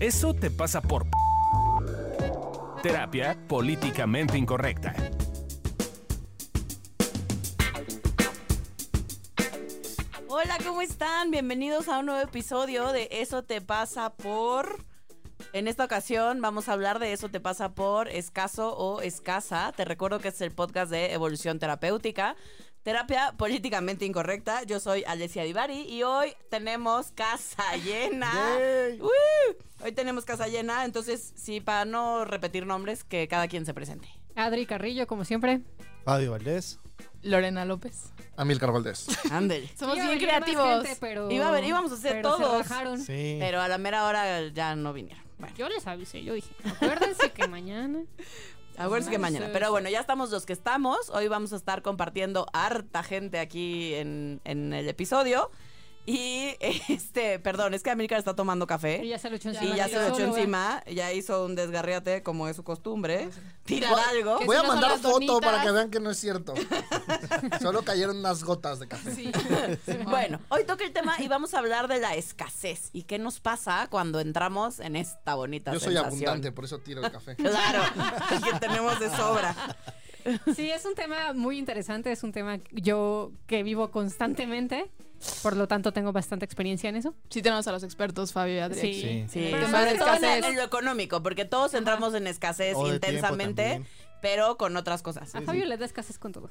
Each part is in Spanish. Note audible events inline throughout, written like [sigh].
Eso te pasa por... Terapia políticamente incorrecta. Hola, ¿cómo están? Bienvenidos a un nuevo episodio de Eso te pasa por... En esta ocasión vamos a hablar de Eso te pasa por escaso o escasa. Te recuerdo que es el podcast de evolución terapéutica. Terapia políticamente incorrecta. Yo soy Alessia Divari y hoy tenemos casa llena. Hoy tenemos casa llena, entonces sí, para no repetir nombres, que cada quien se presente. Adri Carrillo, como siempre. Fabio Valdés. Lorena López. Amilcar Valdés. [laughs] Ándale. Somos Iba bien creativos. gente, pero, Iba a ver, íbamos a hacer pero todos. Sí. Pero a la mera hora ya no vinieron. Bueno, Yo les avisé, yo dije, acuérdense que mañana. Acuérdense que mañana. Pero bueno, ya estamos los que estamos. Hoy vamos a estar compartiendo harta gente aquí en, en el episodio. Y [laughs] este, perdón, es que Amílcar está tomando Y café. ya se lo echó encima. Y ya se lo echó Solo, encima, ya hizo un desgarriate como es su costumbre. Tirar algo. Voy si a no mandar foto donitas. para que vean que no es cierto. [laughs] Solo cayeron unas gotas de café. [laughs] Sí. Bueno, hoy toca el tema y vamos a hablar de la escasez y qué nos pasa cuando entramos en esta bonita Yo soy sensación. abundante, por eso tiro el café. Claro, que tenemos de sobra. Sí, es un tema muy interesante, es un tema yo que vivo constantemente, por lo tanto tengo bastante experiencia en eso. Sí tenemos a los expertos, Fabio y Adri. Sí. Sí. Sí, Pero sobre sobre todo en, escasez. en lo económico, porque todos entramos en escasez O de intensamente, pero con otras cosas. A Fabio le da escasez con todo.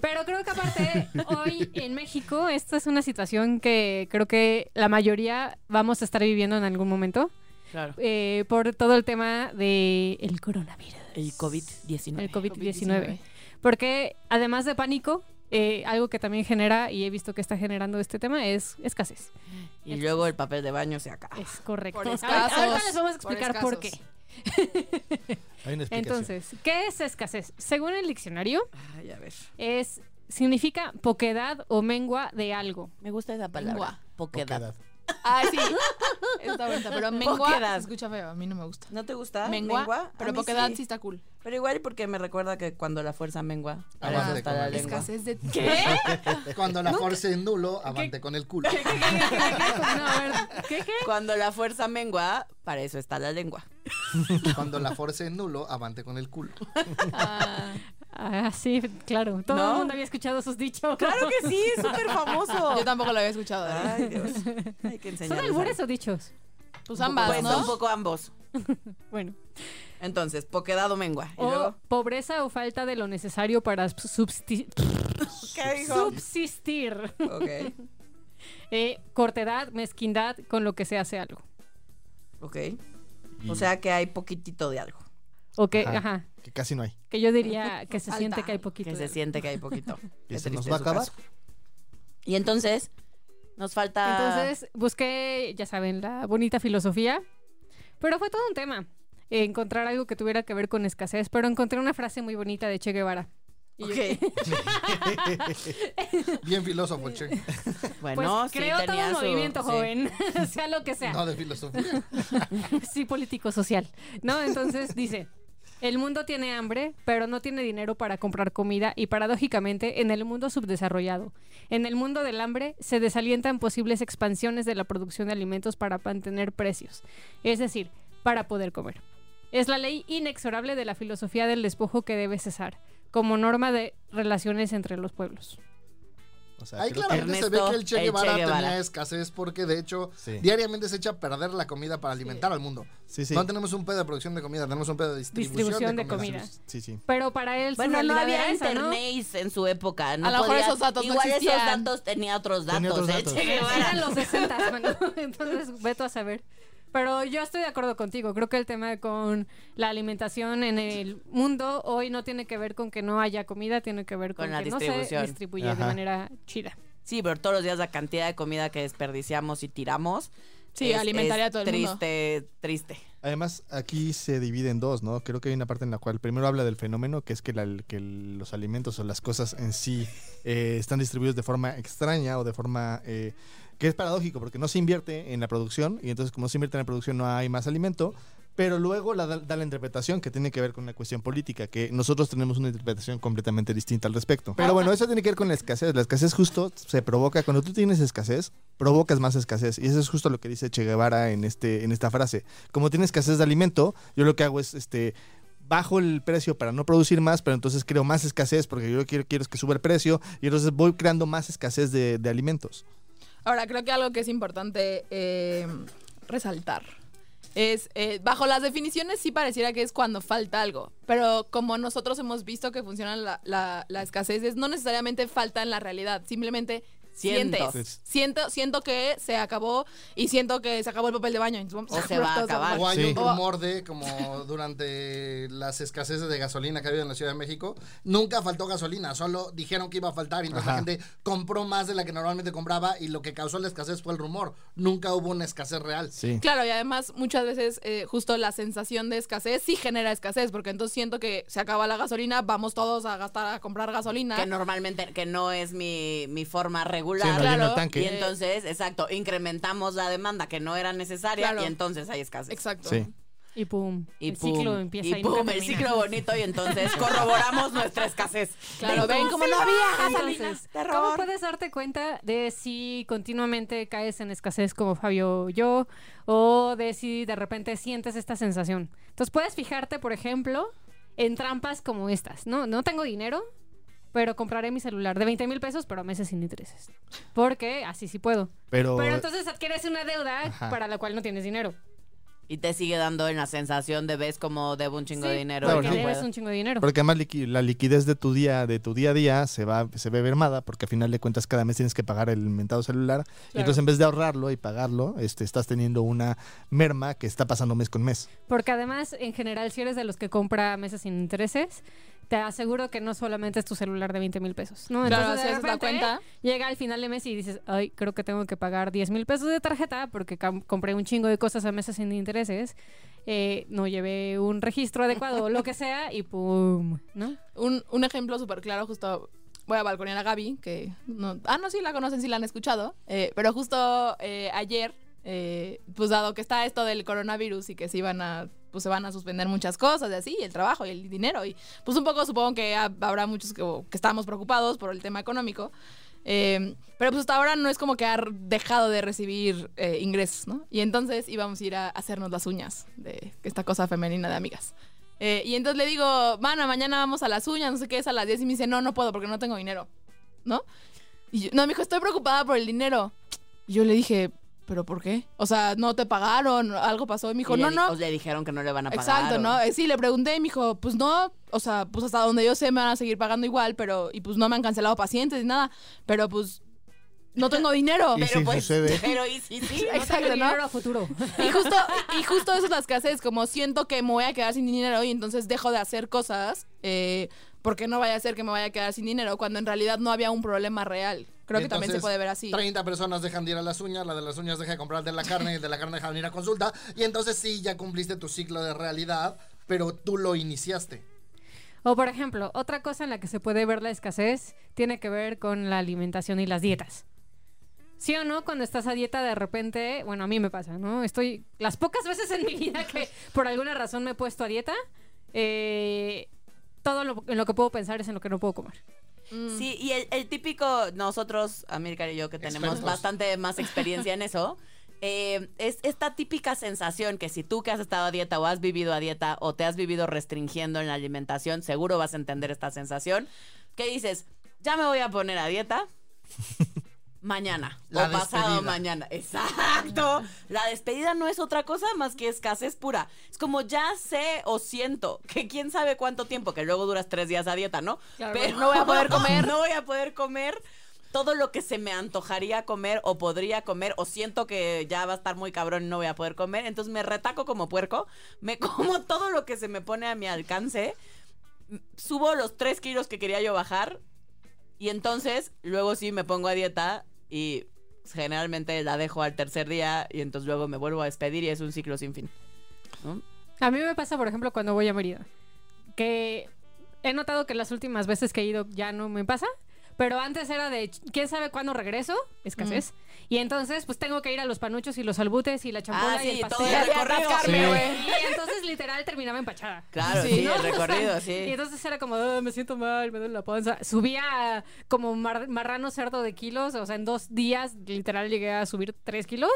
Pero creo que aparte, hoy en México, esta es una situación que creo que la mayoría vamos a estar viviendo en algún momento. Claro. eh, por todo el tema del el coronavirus. El COVID-19. El COVID-19. Porque además de pánico, eh, algo que también genera, y he visto que está generando este tema, es escasez. Y luego el papel de baño se acaba. Es correcto. Por Ahorita- escasos. ahorita les vamos a explicar por, qué. [laughs] Hay una explicación. Entonces, ¿qué es escasez? Según el diccionario, Ay, a ver. es significa poquedad o mengua de algo. Me gusta esa palabra. Mengua. Poquedad. Poquedad. Ay, sí. Está bonita, pero mengua Poquedad. se escucha feo. A mí no me gusta. ¿No te gusta? Mengua, A pero mí poquedad sí. sí. está cool. Pero igual porque me recuerda que cuando la fuerza mengua, para eso Avante está con la lengua. Escasez de... [laughs] ¿Qué? Cuando la fuerza es nulo, avante con el culo. ¿Qué, qué, qué, qué, qué? No, a ver, ¿qué, qué? Cuando la fuerza mengua, para eso está la lengua. Cuando la fuerza es nulo, avante con el culo. Ah, Ah, sí, claro. Todo ¿No? el mundo había escuchado esos dichos. Claro que sí, [laughs] es súper famoso. yo tampoco lo había escuchado. Adri. Ay, Dios. Hay que ¿Son albures o dichos? Pues Un ambas, poco- ¿no? Un poco ambos. [laughs] Bueno. Entonces, poquedad o mengua. Y O luego, pobreza o falta de lo necesario para substi- [laughs] ¿qué dijo? subsistir. Ok, Eh, cortedad, mezquindad, con lo que se hace algo. ok. Y- O sea que hay poquitito de algo. O que, Ajá. ajá, Que casi no hay. que yo diría que se Falta. siente que hay poquito. Que se siente que hay poquito. [laughs] Que se nos va a acabar. caso. Y entonces, nos falta... Entonces busqué, ya saben, la bonita filosofía. Pero fue todo un tema. encontrar algo que tuviera que ver con escasez. Pero encontré una frase muy bonita de Che Guevara. Y yo-. [laughs] Bien filósofo, che. [laughs] Pues Bueno, sí creo todo tenía un su- movimiento sí. joven, sea lo que sea. No de filosofía. sí político social. ¿No? Entonces dice, el mundo tiene hambre, pero no tiene dinero para comprar comida y paradójicamente en el mundo subdesarrollado, en el mundo del hambre se desalientan posibles expansiones de la producción de alimentos para mantener precios, es decir, para poder comer. Es la ley inexorable de la filosofía del despojo que debe cesar, como norma de relaciones entre los pueblos. O sea, Ahí claramente se ve Ernesto que el Che el Che Guevara Guevara. tenía escasez porque de hecho Sí. diariamente se echa a perder la comida para alimentar al mundo. Sí, sí. No tenemos un pedo de producción de comida, tenemos un pedo de distribución, Distribución de, de comida. comida. Sí, sí. Pero para él Bueno, no había esa, ¿no? internet en su época. No A lo mejor esos datos no Igual esos existían. datos tenía otros datos. Tenía otros ¿eh? datos. Che Guevara. Eran los 60, mano. [laughs] Entonces, veto a saber. Pero yo estoy de acuerdo contigo. Creo que el tema con la alimentación en el mundo hoy no tiene que ver con que no haya comida, tiene que ver con, Con la que no se distribución. distribuye de Ajá. manera chida. Sí, pero todos los días la cantidad de comida que desperdiciamos y tiramos. Sí, es- alimentaría es a todo el mundo. Triste, triste. Además, aquí se divide en dos, ¿no? Creo que hay una parte en la cual primero habla del fenómeno, que es que, la- que los alimentos o las cosas en sí eh, están distribuidos de forma extraña o de forma eh, que es paradójico, porque no se invierte en la producción, y entonces como no se invierte en la producción no hay más alimento, Pero luego la, da, la interpretación que tiene que ver con una cuestión política, que nosotros tenemos una interpretación completamente distinta al respecto. Pero bueno, eso tiene que ver con la escasez. La escasez justo se provoca, cuando tú tienes escasez, provocas más escasez. Y eso es justo lo que dice Che Guevara en, este, en esta frase. Como tiene escasez de alimento, yo lo que hago es este bajo el precio para no producir más, pero entonces creo más escasez porque yo quiero, quiero que suba el precio y entonces voy creando más escasez de alimentos. Ahora, creo que algo que es importante eh, resaltar es, eh, bajo las definiciones sí pareciera que es cuando falta algo, pero como nosotros hemos visto que funciona la, la, escasez, es no necesariamente falta en la realidad, simplemente Siento. sientes. Siento, siento que se acabó y siento que se acabó el papel de baño. O se va a acabar. O hay Sí. un rumor de, como durante las escaseces de gasolina que ha habido en la Ciudad de México, nunca faltó gasolina, solo dijeron que iba a faltar y entonces Ajá. la gente compró más de la que normalmente compraba y lo que causó la escasez fue el rumor. Nunca hubo una escasez real. Sí. Claro, y además muchas veces eh, justo la sensación de escasez sí genera escasez, porque entonces siento que se acaba la gasolina, vamos todos a gastar, a comprar gasolina. Que normalmente, que no es mi, mi forma regular. Sí, no Claro. lleno el Y entonces, exacto, incrementamos la demanda que no era necesaria Claro. y entonces hay escasez. Exacto. Sí. Y pum. Y el pum, ciclo empieza y, pum, el ciclo bonito y entonces [laughs] corroboramos nuestra escasez. Claro, ven como no había. Entonces. ¿cómo puedes darte cuenta de si continuamente caes en escasez como Fabio o yo? O de si de repente sientes esta sensación. Entonces puedes fijarte, por ejemplo, en trampas como estas. No, no tengo dinero, pero compraré mi celular de 20 mil pesos, pero a meses sin intereses. Porque así sí puedo. Pero, Pero entonces adquieres una deuda Ajá. para la cual no tienes dinero. Y te sigue dando en la sensación de ves como debo un chingo de dinero. Porque no debes un chingo de dinero. porque además liqui- la liquidez de tu día, de tu día a día se va, se ve mermada, porque al final de cuentas cada mes tienes que pagar el inventado celular. Y entonces en vez de ahorrarlo y pagarlo, este, estás teniendo una merma que está pasando mes con mes. Porque además, en general, si eres de los que compra meses sin intereses, te aseguro que no solamente es tu celular de 20 mil pesos. ¿no? Entonces, de la cuenta. Llega al final de mes y dices, ay, creo que tengo que pagar 10 mil pesos de tarjeta porque compré un chingo de cosas a meses sin intereses. eh, no llevé un registro adecuado o lo que sea y pum, ¿no? Un, un ejemplo súper claro, justo voy a balconear a Gaby, que no, ah, no, sí la conocen, sí la han escuchado, eh, pero justo eh, ayer, eh, pues dado que está esto del coronavirus y que se iban a, pues se van a suspender muchas cosas y así, el trabajo y el dinero, y pues un poco supongo que ha- habrá muchos que, que estamos preocupados por el tema económico. eh, pero pues hasta ahora no es como que ha dejado de recibir eh, ingresos, ¿no? Y entonces íbamos a ir a hacernos las uñas de esta cosa femenina de amigas. Eh, y entonces le digo, mana, mañana vamos a las uñas, no sé qué, es a las 10. Y me dice, no, no puedo porque no tengo dinero. ¿No? Y yo, no, me dijo, estoy preocupada por el dinero. Y yo le dije, ¿pero por qué? O sea, ¿no te pagaron? ¿Algo pasó? Y me dijo, Y no, le, no. o le dijeron que no le van a pagar. Exacto, o- ¿no? Eh, Sí, le pregunté y me dijo, pues no, o sea, pues hasta donde yo sé me van a seguir pagando igual, pero, y pues no me han cancelado pacientes ni nada, pero pues no tengo dinero. Y Pero si pues, sucede. [laughs] pero y si sí, [laughs] No Exacto, tengo ¿no? dinero a futuro. [laughs] Y justo, y justo eso es la escasez, como siento que me voy a quedar sin dinero y entonces dejo de hacer cosas eh, porque no vaya a ser que me vaya a quedar sin dinero cuando en realidad no había un problema real. Creo que también se puede ver así. 30 personas dejan de ir a las uñas, la de las uñas deja de comprar de la carne y el de la carne deja de ir a consulta. Y entonces sí, ya cumpliste tu ciclo de realidad, pero tú lo iniciaste. O por ejemplo, otra cosa en la que se puede ver la escasez tiene que ver con la alimentación y las dietas. ¿Sí o no? Cuando estás a dieta de repente, bueno, a mí me pasa, ¿no? Estoy las pocas veces en mi vida que por alguna razón me he puesto a dieta, eh, todo lo, en lo que puedo pensar es en lo que no puedo comer. Mm. Sí, y el, el típico, nosotros, América y yo, que tenemos Expertos. bastante más experiencia en eso, [laughs] eh, es esta típica sensación que si tú que has estado a dieta o has vivido a dieta o te has vivido restringiendo en la alimentación, seguro vas a entender esta sensación, que dices, ya me voy a poner a dieta. [laughs] Mañana La o pasado despedida. mañana. Exacto. La despedida no es otra cosa más que escasez pura. Es como ya sé o siento que quién sabe cuánto tiempo, que luego duras tres días a dieta, ¿no? Claro, no voy a poder comer. [laughs] No voy a poder comer todo lo que se me antojaría comer o podría comer o siento que ya va a estar muy cabrón y no voy a poder comer. Entonces me retaco como puerco, me [laughs] como todo lo que se me pone a mi alcance, subo los tres kilos que quería yo bajar y entonces luego sí me pongo a dieta y generalmente la dejo al tercer día y entonces luego me vuelvo a despedir y es un ciclo sin fin. ¿no? A mí me pasa, por ejemplo, cuando voy a Mérida, que he notado que las últimas veces que he ido ya no me pasa, Pero antes era de, ¿quién sabe cuándo regreso? Escasez. Y entonces, pues tengo que ir a los panuchos y los albutes y la champola Ah, y sí, el todo pastel. el recorrido. atascarme, Sí. güey. Y entonces, literal, terminaba empachada. Claro, Sí, el [laughs] recorrido, Y sí. entonces era como, "Ah, me siento mal, me duele la panza. Subía como mar- marrano cerdo de kilos, o sea, en dos días literal llegué a subir tres kilos.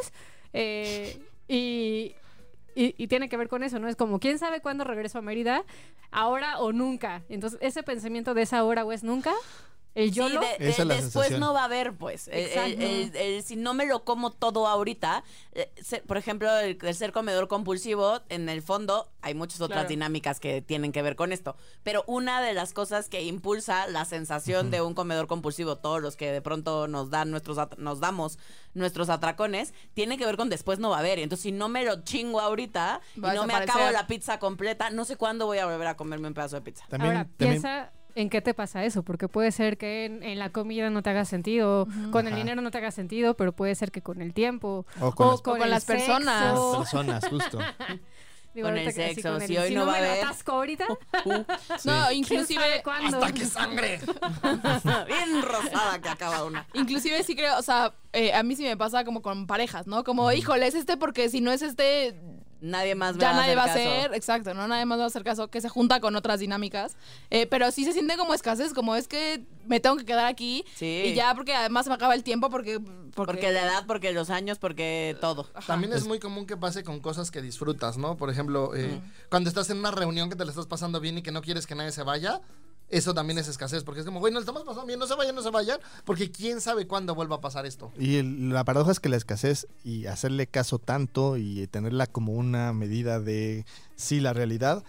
Eh, y, y, y tiene que ver con eso, ¿no? Es como, ¿quién sabe cuándo regreso a Mérida? Ahora o nunca. Entonces, ese pensamiento de esa hora o es nunca, el Sí, YOLO, de- de- Esa es la después sensación. no va a haber, pues. El- el- Exacto. el- el- si no me lo como todo ahorita, eh, se- por ejemplo, el, el ser comedor compulsivo, en el fondo hay muchas otras Claro. dinámicas que tienen que ver con esto. Pero una de las cosas que impulsa la sensación de un comedor compulsivo, todos los que de pronto nos dan nuestros nos damos nuestros atracones, tiene que ver con después no va a haber. Y Entonces, si no me lo chingo ahorita y Va no me acabo la pizza completa, no sé cuándo voy a volver a comerme un pedazo de pizza. También, Ahora, también- piensa en qué te pasa eso, porque puede ser que en, en la comida no te haga sentido, con el dinero no te haga sentido, pero puede ser que con el tiempo O con las- O con el las personas. sexo. personas, justo. [laughs] Digo, Con el sexo, con si hoy si no va a me haber. atasco ahorita, [laughs] No, ¿quién sabe inclusive? ¡Hasta que sangre! [laughs] Bien rosada que acaba una. inclusive sí creo, o sea, eh, a mí sí me pasa como con parejas, ¿no? Como, híjole, es este porque si no es este, Nadie más me ya va a nadie va a hacer caso. hacer, exacto, ¿no? Nadie más va a hacer caso, que se junta con otras dinámicas. Eh, pero sí se siente como escasez, como es que me tengo que quedar aquí. Sí. Y ya, porque además se me acaba el tiempo, porque. Porque, Porque la edad, porque los años, porque todo. También es muy común que pase con cosas que disfrutas, ¿no? Por ejemplo, eh, cuando estás en una reunión que te la estás pasando bien y que no quieres que nadie se vaya, eso también es escasez, porque es como, güey, nos estamos pasando bien, no se vayan, no se vayan, porque quién sabe cuándo vuelva a pasar esto. Y el- la paradoja es que la escasez y hacerle caso tanto y tenerla como una medida de sí la realidad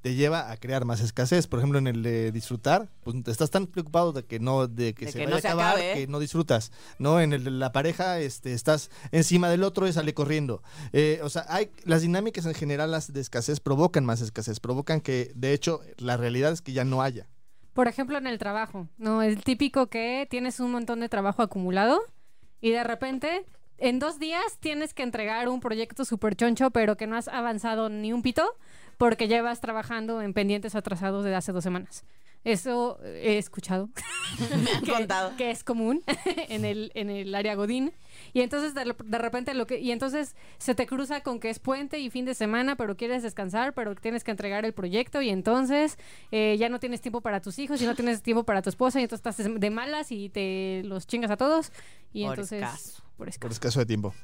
te lleva a crear más escasez. Por ejemplo, en el de disfrutar, pues estás tan preocupado de que no de que De se que vaya no se a acabar acabe. que no disfrutas. No, en el de la pareja este estás encima del otro y sale corriendo. Eh, o sea, hay las dinámicas en general las de escasez provocan más escasez, provocan que de hecho la realidad es que ya no haya. Por ejemplo, en el trabajo, ¿no? El típico que tienes un montón de trabajo acumulado y de repente en dos días tienes que entregar un proyecto súper choncho, pero que no has avanzado ni un pito porque llevas trabajando en pendientes atrasados desde hace dos semanas. Eso he escuchado. [laughs] Me han contado. que es común [laughs] en el, en el área Godín. Y entonces de, de repente lo que, y entonces se te cruza con que es puente y fin de semana, pero quieres descansar, pero tienes que entregar el proyecto, y entonces eh, ya no tienes tiempo para tus hijos y no tienes tiempo para tu esposa, y entonces estás de malas y te los chingas a todos. Y Por entonces. escaso. Por Por escaso. escaso de tiempo.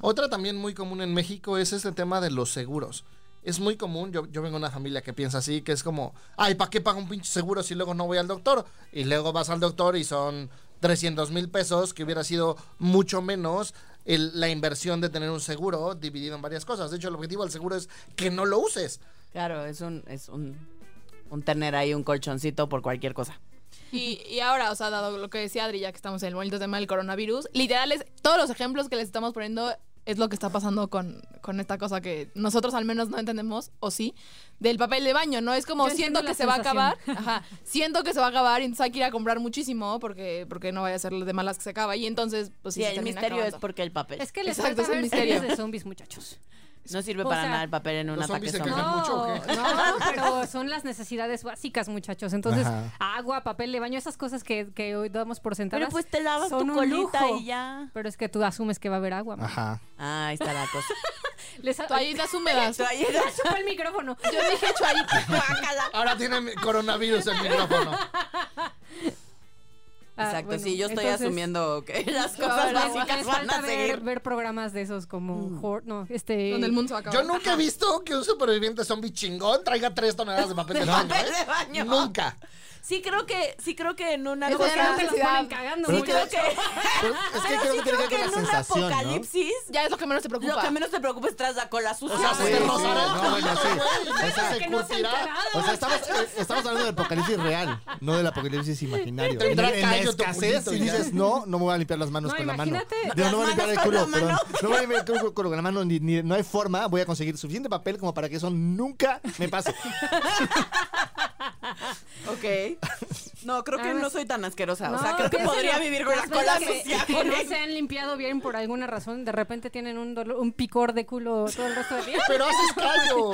Otra también muy común en México es este tema de los seguros. Es muy común, yo, yo vengo de una familia que piensa así, que es como, ay, ¿para qué pago un pinche seguro si luego no voy al doctor? Y luego vas al doctor y son 300 mil pesos, que hubiera sido mucho menos el- la inversión de tener un seguro dividido en varias cosas. De hecho, el objetivo del seguro es que no lo uses. Claro, es un, es un, un tener ahí un colchoncito por cualquier cosa. Y, y ahora, o sea, dado lo que decía Adri, ya que estamos en el bonito tema del coronavirus, literal es, todos los ejemplos que les estamos poniendo es lo que está pasando con, con esta cosa que nosotros al menos no entendemos, o sí, del papel de baño, ¿no? Es como Yo siento que se va a acabar, ajá, siento que se va a acabar y entonces hay que ir a comprar muchísimo porque, porque no vaya a ser de malas que se acaba y entonces, pues sí, Sí, se el misterio es porque el papel. Es que les Exacto, falta es el ver misterio. series de zombies, muchachos. No sirve o para sea, nada el papel en un ¿los ataque zombies se zombie. quejan? No, mucho o qué? no, pero son las necesidades básicas, muchachos. Entonces, Ajá. agua, papel de baño, esas cosas que, que hoy damos por sentadas. Pero pues te lavas tu colita lujo. y ya. Pero es que tú asumes que va a haber agua. Ajá. Ah, ahí está la cosa. [laughs] Les Toallitas húmedas. [laughs] Toallitas. [laughs] el micrófono. Yo dije toallitas. Ahora tiene coronavirus el micrófono. Ah, Exacto, bueno, sí, yo estoy entonces, asumiendo que [laughs] las [laughs] cosas Ahora, básicas les van falta a ver, seguir. ver programas de esos como Hor- no, este Donde el mundo se va a acabar. Yo nunca he visto que un superviviente zombie chingón traiga tres toneladas de papel de [laughs] baño. Papel ¿eh? de baño. Nunca. Sí creo que, sí creo que en una Eso cosa- era se los ponen cagando Sí mucho. creo que, Pero es que creo [laughs] sí que que creo que en un sensación, ¿no? apocalipsis Ya es lo que menos te preocupa. lo que menos te preocupa es tras la cola sucia. O sea, Sí, se te sí, rozará el no, bueno, sí. culo, [laughs] O sea, se que no curtirá. O sea, estamos, eh, estamos hablando del apocalipsis real, no del apocalipsis imaginario. En, en la escasez, si dices, no, no me voy a limpiar las manos No, con la mano. no me voy a limpiar el culo, con la perdón. mano. No me voy a limpiar el culo con la mano, ni, ni- no hay forma. Voy a conseguir suficiente papel como para que eso nunca me pase. [laughs] [laughs] Ok. No, creo que no soy tan asquerosa. o sea, No, creo que podría vivir con la Las cola veces que, sucia. que no se han limpiado bien por alguna razón, de repente tienen un dolor, un picor de culo todo el resto del día. Pero haces [laughs] callo.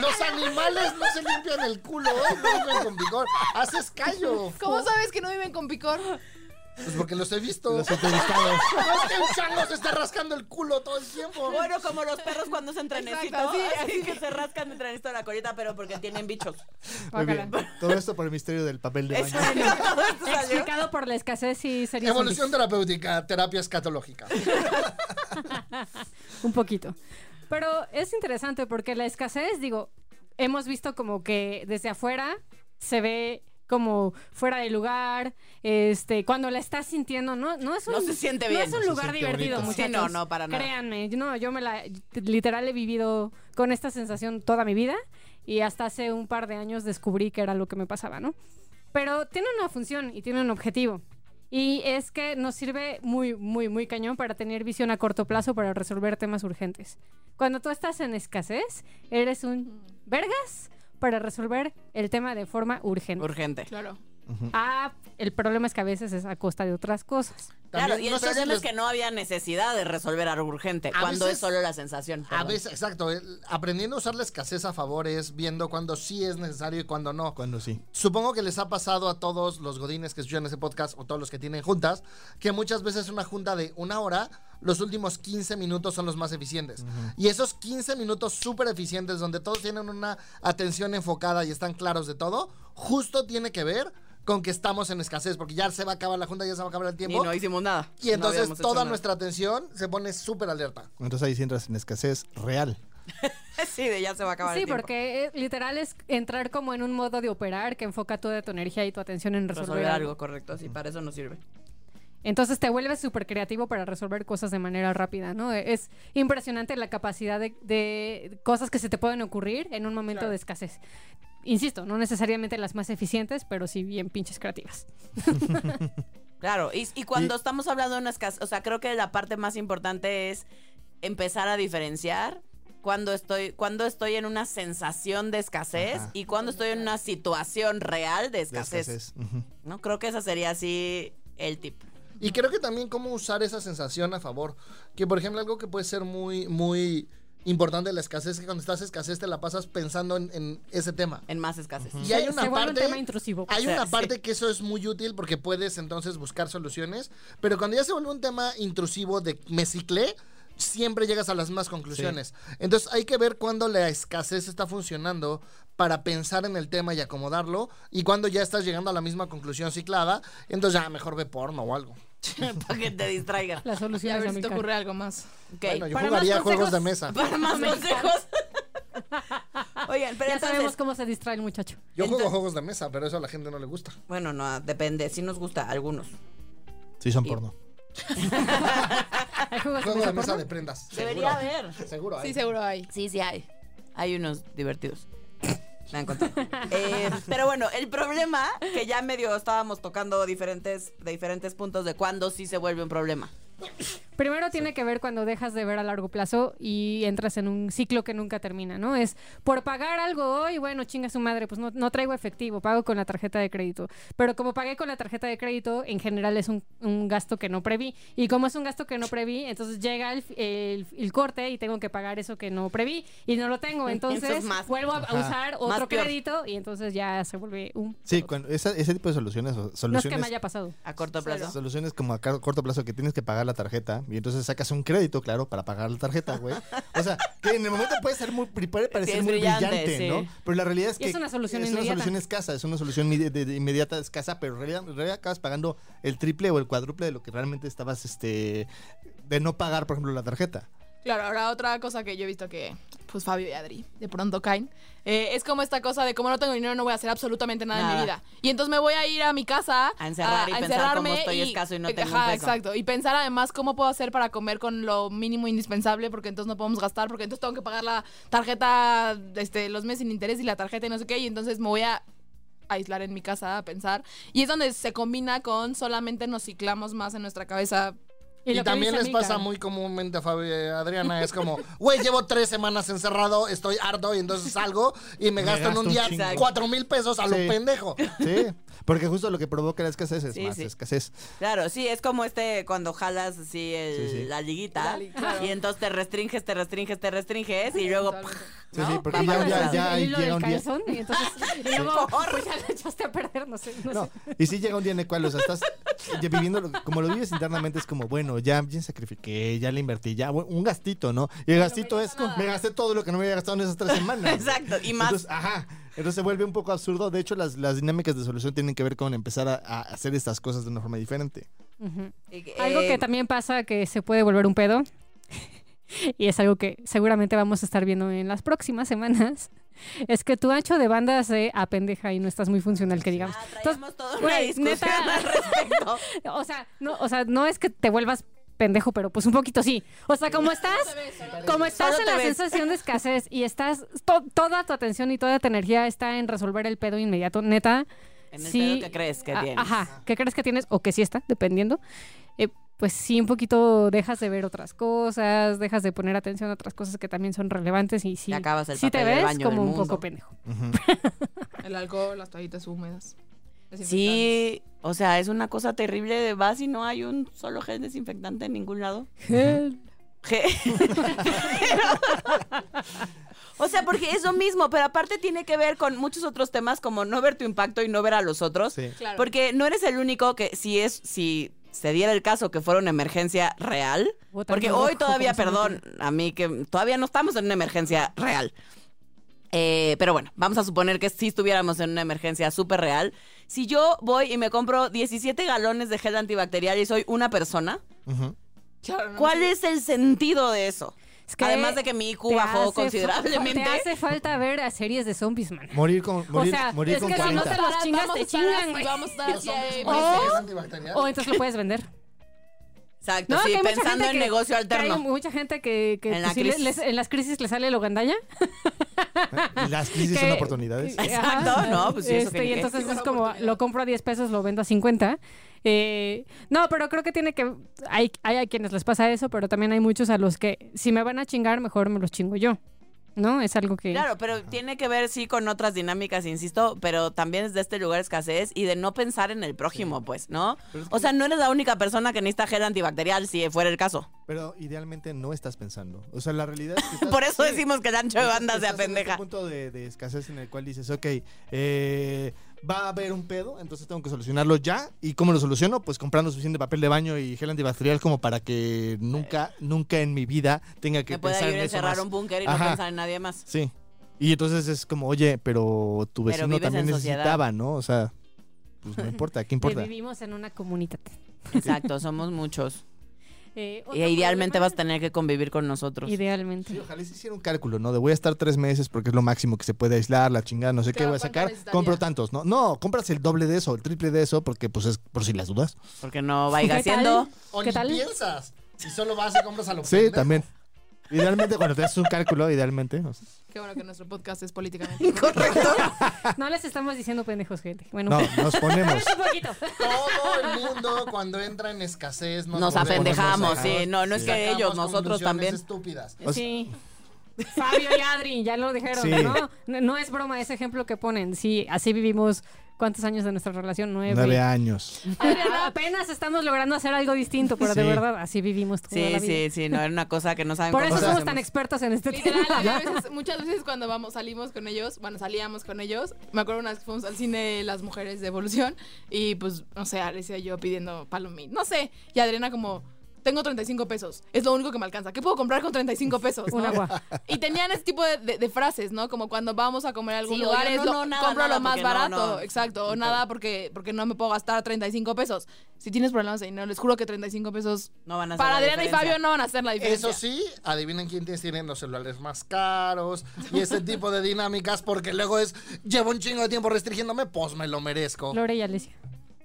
Los animales no se limpian el culo, ¿eh? no viven con vigor. Haces callo. ¿Cómo sabes que no viven con picor? Pues porque los he visto. Los he entrevistado. No es [laughs] que un chango se esté rascando el culo todo el tiempo. Bueno, como los perros cuando se trenecito, Exacto, sí, así que se rascan de trenecito la colita, pero porque tienen bichos. Muy bien. Guácala. Todo esto por el misterio del papel de baño. [laughs] Explicado por la escasez y sería Evolución terapéutica, terapia escatológica. [laughs] un poquito. Pero es interesante porque la escasez, digo, hemos visto como que desde afuera se ve como fuera de lugar, este, cuando la estás sintiendo, no, no es un, No se siente no bien. es un No lugar divertido, bonito. muchachos. Sí, no, no, para nada. Créanme, yo- no, yo me la, literal he vivido con esta sensación toda mi vida y hasta hace un par de años descubrí que era lo que me pasaba, ¿no? Pero tiene una función y tiene un objetivo. Y es que nos sirve muy, muy, muy cañón para tener visión a corto plazo para resolver temas urgentes. Cuando tú estás en escasez, eres un vergas para resolver el tema de forma urgente. Urgente. Claro. Ah, el problema es que a veces es a costa de otras cosas. Claro, También, y el no sé si problema les- es que no había necesidad de resolver algo urgente, A cuando veces- es solo la sensación. A perdón. veces, exacto, aprendiendo a usar la escasez a favor es viendo cuándo sí es necesario y cuándo no. Cuando sí. Supongo que les ha pasado a todos los godines que escuchan ese podcast o todos los que tienen juntas, que muchas veces una junta de una hora, los últimos 15 minutos son los más eficientes. Y esos 15 minutos súper eficientes donde todos tienen una atención enfocada y están claros de todo, justo tiene que ver con que estamos en escasez, porque ya se va a acabar la junta, ya se va a acabar el Y tiempo. no hicimos nada. Y entonces toda nuestra atención se pone súper alerta. Entonces ahí sí entras en escasez real. [laughs] Sí, de ya se va a acabar Sí, el tiempo. porque eh, literal es entrar como en un modo de operar que enfoca toda tu energía y tu atención en resolver, Resolver algo. algo, correcto, sí, para eso nos sirve. Entonces te vuelves súper creativo para resolver cosas de manera rápida, ¿no? Es impresionante la capacidad de, de cosas que se te pueden ocurrir en un momento de escasez. Insisto, no necesariamente las más eficientes, pero sí bien pinches creativas. [laughs] Claro, y, y cuando estamos hablando de una escasez, o sea, creo que la parte más importante es empezar a diferenciar cuando estoy, cuando estoy en una sensación de escasez Ajá. y cuando estoy en una situación real de De escasez. ¿no? Creo que esa sería así el tip. Y creo que también cómo usar esa sensación a favor. Que por ejemplo algo que puede ser muy, muy importante de la escasez es que cuando estás escasez te la pasas pensando en, en ese tema. En más escasez. Y hay Se- una se vuelve un parte- tema intrusivo. Hay O sea, una sí. parte que eso es muy útil porque puedes entonces buscar soluciones, pero cuando ya se vuelve un tema intrusivo de me ciclé, siempre llegas a las mismas conclusiones. Entonces hay que ver cuándo la escasez está funcionando para pensar en el tema y acomodarlo y cuando ya estás llegando a la misma conclusión ciclada, entonces ya mejor ve porno o algo. [laughs] para que te distraiga. La solución a es ver si te ocurre algo más. Ok. Bueno, yo Para jugaría juegos de mesa. Para más [laughs] consejos. [laughs] Oigan, pero Ya entonces, sabemos cómo se distrae el muchacho. Yo juego juegos de mesa, pero eso a la gente no le gusta. bueno, no, depende, sí nos gusta a algunos. Sí, son Y- porno. ¿Hay juegos de Juego mesa de mesa porno? de prendas. Debería seguro. haber. Seguro hay. Sí, seguro hay. Sí, sí hay. Hay unos divertidos. Me han contado. [laughs] Eh, pero bueno, el problema, que ya medio estábamos tocando diferentes, de diferentes puntos de cuándo sí se vuelve un problema. Primero tiene que ver cuando dejas de ver a largo plazo y entras en un ciclo que nunca termina, ¿no? Es por pagar algo hoy, bueno, chinga su madre, pues no, no traigo efectivo, pago con la tarjeta de crédito. Pero como pagué con la tarjeta de crédito, en general es un, un gasto que no preví. Y como es un gasto que no preví, entonces llega el, el- el corte y tengo que pagar eso que no preví y no lo tengo. Entonces más- vuelvo a usar otro crédito y entonces ya se vuelve un... Sí, cuando esa- ese tipo de soluciones, o No es que soluciones, me haya pasado. A corto plazo. soluciones como a corto plazo que tienes que pagar la tarjeta y entonces sacas un crédito, claro, para pagar la tarjeta, güey. O sea, que en el momento puede ser muy, puede parecer muy brillante, brillante, sí. ¿no? Pero la realidad es Y que es una solución es inmediata. una solución escasa, es una solución inmediata escasa, pero en realidad, en realidad acabas pagando el triple o el cuádruple de lo que realmente estabas, este, de no pagar, por ejemplo, la tarjeta. Claro, ahora otra cosa que yo he visto que, pues Fabio y Adri de pronto caen, eh, es como esta cosa de como no tengo dinero no voy a hacer absolutamente nada, en mi vida. Y entonces me voy a ir a mi casa A encerrar y pensar cómo encerrarme estoy escaso y no tengo un Ajá, peso. exacto. Y pensar además cómo puedo hacer para comer con lo mínimo indispensable porque entonces no podemos gastar porque entonces tengo que pagar la tarjeta, este, los meses sin interés y la tarjeta y no sé qué y entonces me voy a aislar en mi casa a pensar y es donde se combina con solamente nos ciclamos más en nuestra cabeza Y lo también les pasa muy comúnmente a Fabi Adriana. Es como, [laughs] güey, llevo tres semanas encerrado, estoy harto y entonces salgo y me, Me gasto en un un día chingo. cuatro mil pesos a lo Sí. pendejo. Sí, porque justo lo que provoca la escasez es Sí, más sí. escasez. Claro, sí, es como este cuando jalas así el- Sí, sí. la liguita La li- claro. y entonces te restringes, te restringes, te restringes y luego. Sí, ¿No? sí, porque ya, para ya, atrás. ya el hilo llega del un día. calzón y entonces [laughs] y luego pues ya lo echaste a perder, no sé, no, No, sé. y sí llega un día en el cual, o sea, estás ya viviendo, lo- como lo vives internamente, es como, bueno, ya, ya sacrifiqué, ya le invertí, ya, un gastito, ¿no? Y el gastito es, me gasté todo lo que no me había gastado en esas tres semanas. Exacto, y más. Entonces, ajá, entonces se vuelve un poco absurdo. De hecho, las, las dinámicas de solución tienen que ver con empezar a, a hacer estas cosas de una forma diferente. Eh, Algo que también pasa que se puede volver un pedo. [laughs] Y es algo que seguramente vamos a estar viendo en las próximas semanas. [laughs] Es que tu ancho de banda se apendeja y no estás muy funcional, que digamos. Ah, traíamos toda una güey, discusión neta. al respecto. [laughs] O sea, no, o sea, no es que te vuelvas pendejo, pero pues un poquito sí. O sea, como estás, como estás en la sensación de [laughs] escasez y estás, to- toda tu atención y toda tu energía está en resolver el pedo inmediato, neta. En el sí, pedo que crees que a- tienes. Ajá, que crees que tienes o que sí está, dependiendo. Eh, pues sí, un poquito dejas de ver otras cosas, dejas de poner atención a otras cosas que también son relevantes y sí, Te acabas el sí te ves baño como un mundo. poco pendejo. [laughs] El alcohol, las toallitas húmedas. Sí, o sea, es una cosa terrible de vas y no hay un solo gel desinfectante en ningún lado. Ge- [laughs] o sea, porque es lo mismo, pero aparte tiene que ver con muchos otros temas como no ver tu impacto y no ver a los otros. Sí. Claro. Porque no eres el único que si es si se diera el caso que fuera una emergencia real, porque hoy todavía, perdón, a mí que todavía no estamos en una emergencia real. Eh, pero bueno, vamos a suponer que si estuviéramos en una emergencia súper real. Si yo voy y me compro 17 galones de gel antibacterial y soy una persona. Claro, no, ¿cuál es el sentido de eso? Es que Además de que mi IQ bajó considerablemente. Te hace falta ver a series de zombies, man. Morir con, morir, sea, morir es con que si no 40. te los chingas, Vamos te a estar chingan, güey. Vamos a estar [laughs] así. ahí, ¿Cómo meses. es antibacterial? O entonces lo puedes vender. Exacto, No, sí, que hay mucha pensando gente en que- negocio que alterno. Hay mucha gente que, que En la pues, le- crisis. les- en las crisis le sale lo gandalla. Las crisis son oportunidades. que- Exacto, ajá. ¿no? Pues sí, eso Este, que y entonces es como, lo compro a 10 pesos, lo vendo a 50. Eh, no, pero creo que tiene que... Hay, hay a quienes les pasa eso, pero también hay muchos a los que si me van a chingar, mejor me los chingo yo. ¿No? Es algo que... Claro, pero tiene que ver, sí, con otras dinámicas, insisto, pero también es de este lugar escasez y de no pensar en el prójimo, pues, ¿no? O sea, no eres la única persona que necesita gel antibacterial, si fuera el caso. Pero idealmente no estás pensando. O sea, la realidad es que [laughs] estás- Por eso decimos que el ancho de estás- banda se estás en este apendeja. punto de, de escasez en el cual dices, ok, eh, va a haber un pedo, entonces tengo que solucionarlo ya. ¿Y cómo lo soluciono? Pues comprando suficiente papel de baño y gel antibacterial como para que nunca, nunca en mi vida tenga que Me puede pensar en a eso encerrar más. un búnker y no Ajá. pensar en nadie más. Sí. Y entonces es como, oye, pero tu Pero vecino vives también en sociedad. necesitaba, ¿no? O sea, pues no [laughs] importa, ¿qué que importa? vivimos en una comunidad. Exacto, somos muchos. Eh, Y idealmente vas a tener que convivir con nosotros. Idealmente. Sí, ojalá se hiciera un cálculo, ¿no? De voy a estar tres meses porque es lo máximo que se puede aislar, la chingada, no sé qué voy a ¿cuánto sacar. Compro tantos, ¿no? No, compras el doble de eso, el triple de eso, porque pues es por si las dudas. Porque no vaya ¿Qué tal? haciendo. O ¿Qué ni tal? piensas. Si solo vas y compras a lo Sí, pendejo. también. Idealmente, cuando te haces un cálculo, idealmente. o sea, Qué bueno que nuestro podcast es políticamente [laughs] Incorrecto. No les estamos diciendo pendejos, gente. Bueno, No, nos [laughs] ponemos. un poquito. Todo el mundo cuando entra en escasez nos, Nos apendejamos, sí. No, no es que Sacamos ellos, nosotros también. estúpidas. O sea- Sí. Fabio y Adri, ya lo dijeron, Sí. ¿no? No- No es broma ese ejemplo que ponen. Sí, así vivimos. ¿Cuántos años de nuestra relación? Nueve. Nueve años. A- Apenas estamos logrando hacer algo distinto, pero de verdad, así vivimos toda Sí, la vida. sí, sí, no era una cosa que no saben Por cómo eso somos hacemos. tan expertos en este Literal, tema. a [laughs] veces- muchas veces cuando vamos, salimos con ellos, bueno, salíamos con ellos, me acuerdo una vez que fuimos al cine Las Mujeres de Evolución y pues, no sé, Alicia y yo pidiendo palomín, no sé, y Adriana como, tengo 35 pesos, es lo único que me alcanza, ¿qué puedo comprar con 35 pesos? Un no? agua. Y tenían ese tipo de, de- de frases, ¿no? Como cuando vamos a comer a algún Sí, lugar, es no, lo- no, nada, compro nada, lo más barato, no. exacto, o nada porque, porque no me puedo gastar 35 pesos. Si tienes problemas de dinero, les juro que 35 pesos No van a para Adriana y. Fabio no van a hacer la diferencia. Eso sí, adivinen quién tiene- los celulares más caros y ese tipo de dinámicas, porque luego es, llevo un chingo de tiempo restringiéndome, pues me lo merezco. Lore y Alesia.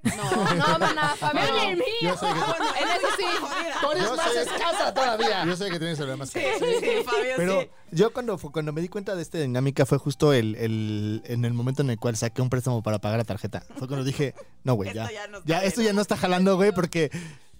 No, no, mana, Fabio. ¡Ay, el mío! Yo sé que, [laughs] En eso sí. [laughs] Tú eres Yo más sé- escasa todavía. yo sé que tienes problemas. Sí, Fabio, Pero sí. yo cuando, fu- cuando me di cuenta de esta dinámica fue justo el, el- en el momento en el cual saqué un préstamo para pagar la tarjeta. Fue cuando dije, no, güey, ya. Esto ya no está ya, bien. esto ya no está jalando, güey, porque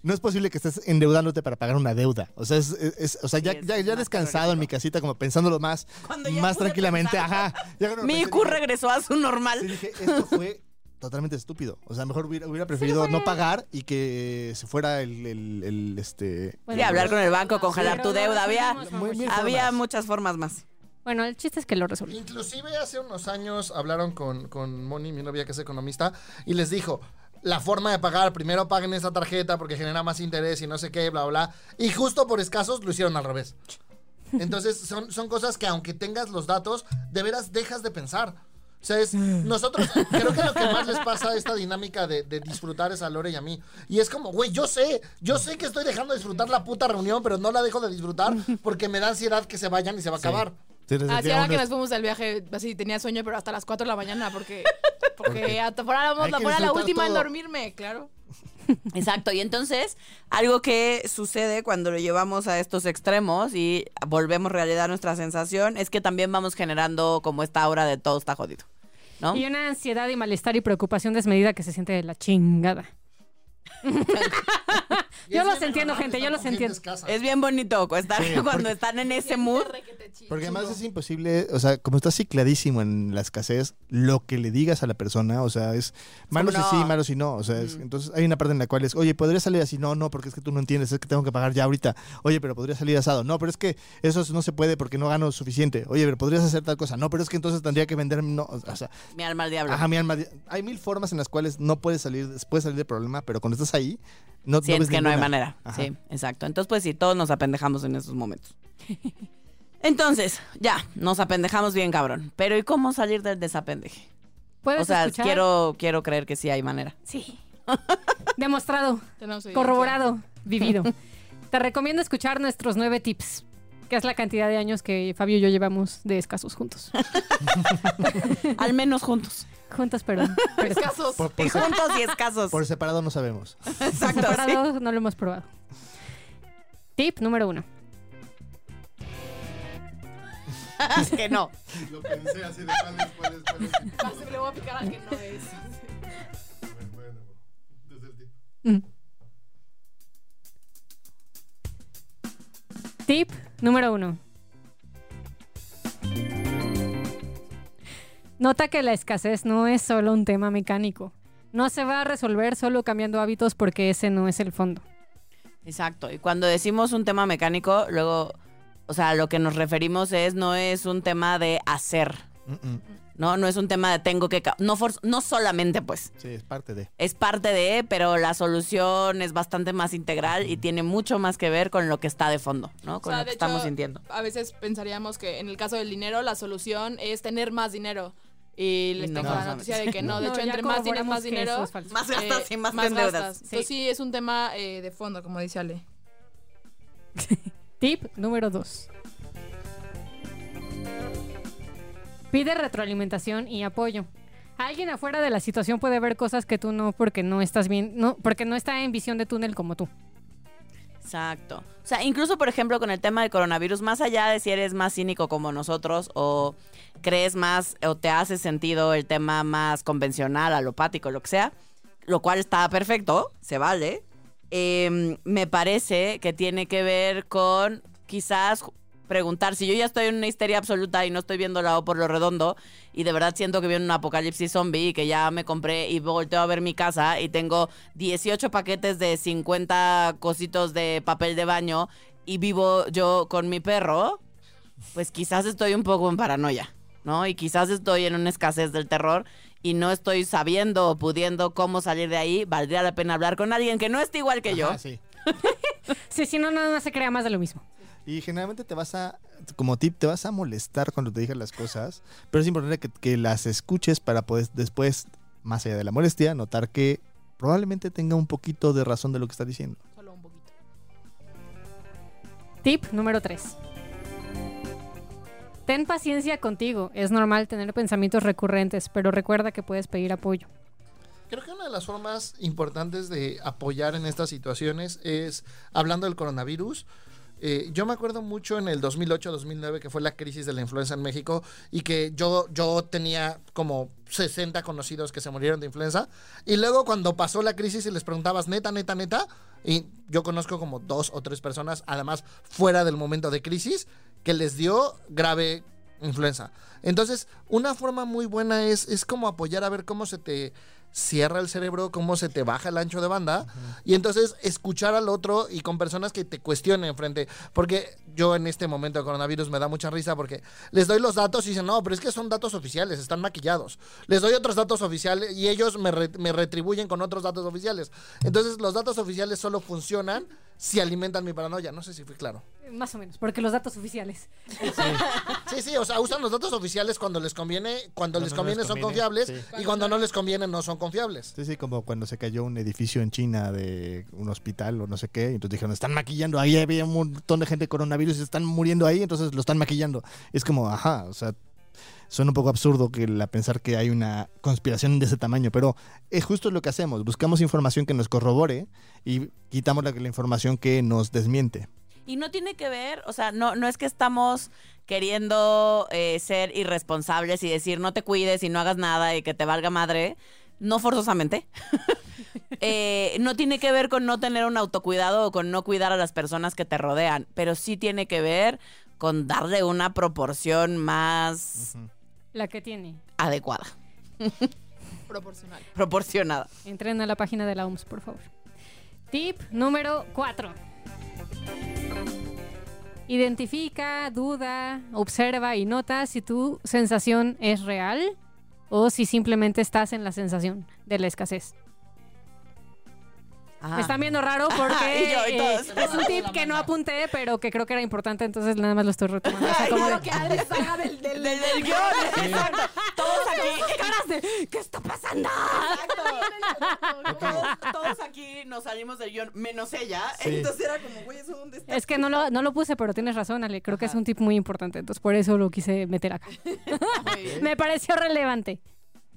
no es posible que estés endeudándote para pagar una deuda. O sea, es, es- o sea ya, Sí, es ya, ya más descansado en mi casita, como pensándolo más, Cuando ya más pude tranquilamente. pensar. Ajá. Ya cuando lo Mi pensé, IQ dije- regresó a su normal. Sí, dije, esto fue totalmente estúpido. O sea, mejor hubiera, hubiera preferido no pagar y que se fuera el, el- el, este... Sí, hablar con el banco, congelar tu deuda. Había, Muy había formas. muchas formas más. Bueno, el chiste es que lo resolví. Inclusive hace unos años hablaron con, con Moni, mi novia que es economista, y les dijo, la forma de pagar, primero paguen esa tarjeta porque genera más interés y no sé qué, bla, bla. Y justo por escasos lo hicieron al revés. [laughs] Entonces son, son cosas que aunque tengas los datos, de veras dejas de pensar. O sea, es, nosotros, creo que lo que más les pasa a esta dinámica de, de disfrutar es a Lore y a mí. Y es como, güey, yo sé, yo sé que estoy dejando de disfrutar la puta reunión, pero no la dejo de disfrutar porque me da ansiedad que se vayan y se va a acabar. Sí, Así ahora que nos fuimos del viaje, así tenía sueño, pero hasta las 4 de la mañana, porque, porque [laughs] hasta fuera, la, fuera la última en todo. dormirme, claro. Exacto, y entonces algo que sucede cuando lo llevamos a estos extremos y volvemos realidad nuestra sensación es que también vamos generando como esta aura de todo está jodido. Y una ansiedad y malestar y preocupación desmedida que se siente de la chingada. [laughs] Yo los entiendo, gente, yo los entiendo. Es bien bonito estar Sí, [laughs] cuando porque- están en ese mood. Porque además es imposible, o sea, como estás cicladísimo en la escasez, lo que le digas a la persona, o sea, es como si sí, no. malos si no. O sea, es- Mm. entonces hay una parte en la cual es, oye, ¿podría salir así? No, no, porque es que tú no entiendes, es que tengo que pagar ya ahorita. Oye, pero podría salir asado. No, pero es que eso no se puede porque no gano suficiente. Oye, pero podrías hacer tal cosa. No, pero es que entonces tendría que vender. No, o sea, Mi alma al diablo. ajá, mi alma. Hay mil formas en las cuales no puedes salir, puedes salir del problema, pero cuando estás ahí, no, no Sientes ves que no hay manera. Ajá. Sí, exacto. Entonces, pues sí, todos nos apendejamos en esos momentos. [laughs] Entonces, ya, nos apendejamos bien, cabrón. Pero ¿y cómo salir del desapendeje? ¿Puedes O sea, escuchar? quiero, quiero creer que sí hay manera. Sí. [laughs] Demostrado, corroborado, vivido. Te recomiendo escuchar nuestros nueve tips, que es la cantidad de años que Fabio y yo llevamos de escasos juntos. [laughs] Al menos juntos. Juntos, pero, pero [laughs] Escasos. Por, por Y juntos y escasos. por separado no sabemos. [laughs] Exacto. sí. separados no lo hemos probado. Tip número uno. Es que no. Lo pensé así de cuál es, cuál es, cuál es. Casi le voy a picar al que no es. Mm. Tip número uno. Nota que la escasez no es solo un tema mecánico. No se va a resolver solo cambiando hábitos porque ese no es el fondo. Exacto. Y cuando decimos un tema mecánico, luego, o sea, lo que nos referimos es, no es un tema de hacer, Mm, mm. ¿No? No es un tema de tengo que... No, for- no solamente, pues. Sí, es parte de. Es parte de, pero la solución es bastante más integral y tiene mucho más que ver con lo que está de fondo, ¿no? Con O sea, lo que de estamos hecho, sintiendo. A veces pensaríamos que en el caso del dinero, la solución es tener más dinero. Y les no, tengo la no, noticia de que [laughs] no. De hecho, entre más tienes más dinero, es. Más gastas eh, y más, endeudas. gastas. Entonces sí, es un tema eh, de fondo, como dice Ale. [laughs] Tip número 2. Pide retroalimentación y apoyo. Alguien afuera de la situación puede ver cosas que tú no porque no estás bien, no, porque no está en visión de túnel como tú. Exacto. O sea, incluso, por ejemplo, con el tema del coronavirus, más allá de si eres más cínico como nosotros o crees más o te hace sentido el tema más convencional, alopático, lo que sea, lo cual está perfecto, se vale, eh, me parece que tiene que ver con quizás preguntar si yo ya estoy en una histeria absoluta y no estoy viendo la O por lo redondo y de verdad siento que viene un apocalipsis zombie y que ya me compré y volteo a ver mi casa y tengo 18 paquetes de 50 cositos de papel de baño y vivo yo con mi perro, pues quizás estoy un poco en paranoia, ¿no? Y quizás estoy en una escasez del terror y no estoy sabiendo o pudiendo cómo salir de ahí, valdría la pena hablar con alguien que no esté igual que yo. Sí. [laughs] Sí, si no, nada más se crea más de lo mismo. Y generalmente te vas a, como tip, te vas a molestar cuando te digan las cosas, pero es importante que, que las escuches para poder después, más allá de la molestia, notar que probablemente tenga un poquito de razón de lo que está diciendo. Solo un poquito. Tip número 3. Ten paciencia contigo. Es normal tener pensamientos recurrentes, pero recuerda que puedes pedir apoyo. Creo que una de las formas importantes de apoyar en estas situaciones es, hablando del coronavirus, Eh, yo me acuerdo mucho en el 2008-2009 que fue la crisis de la influenza en México y que yo, yo tenía como 60 conocidos que se murieron de influenza. Y luego cuando pasó la crisis y les preguntabas, neta, neta, neta, y yo conozco como dos o tres personas, además fuera del momento de crisis, que les dio grave influenza. Entonces, una forma muy buena es, es como apoyar a ver cómo se te cierra el cerebro, cómo se te baja el ancho de banda y entonces escuchar al otro y con personas que te cuestionen frente, porque yo en este momento de coronavirus me da mucha risa porque les doy los datos y dicen, no, pero es que son datos oficiales, están maquillados. Les doy otros datos oficiales y ellos me, re- me retribuyen con otros datos oficiales. Entonces los datos oficiales solo funcionan si alimentan mi paranoia. No sé si fui claro. Más o menos, porque los datos oficiales. Sí, sí, o sea, usan los datos oficiales cuando les conviene, cuando, Cuando les no conviene les son conviene, confiables sí. y cuando no les conviene no son confiables. Sí, sí, como cuando se cayó un edificio en China de un hospital o no sé qué, y entonces dijeron, están maquillando, ahí había un montón de gente de coronavirus están muriendo ahí, entonces lo están maquillando. Es como, ajá, o sea, suena un poco absurdo que la pensar que hay una conspiración de ese tamaño, pero es justo lo que hacemos, buscamos información que nos corrobore y quitamos la, la información que nos desmiente. Y no tiene que ver, o sea, no, no es que estamos queriendo eh, ser irresponsables y decir no te cuides y no hagas nada y que te valga madre. No forzosamente. [laughs] Eh, no tiene que ver con no tener un autocuidado o con no cuidar a las personas que te rodean, pero sí tiene que ver con darle una proporción más La que tiene. adecuada, [laughs] Proporcional. proporcionada. Entren a la página de la OMS, por favor. Tip número 4. Identifica, duda, observa y nota si tu sensación es real o si simplemente estás en la sensación de la escasez. Ah. Me están viendo raro porque [laughs] Y yo, y eh, es un tip que no apunté, pero que creo que era importante, entonces nada más lo estoy retomando. O sea, como de- que Adri salga del, del, [laughs] Del, del guion, exacto. Todos aquí. [laughs] caras de ¿qué está pasando? Exacto. Todos, todos aquí nos salimos del guion, menos ella. Sí. Entonces era como, güey, ¿eso dónde está? Es que no lo, no lo puse, pero tienes razón, Ale. Creo que es un tip muy importante, entonces por eso lo quise meter acá. Me pareció relevante.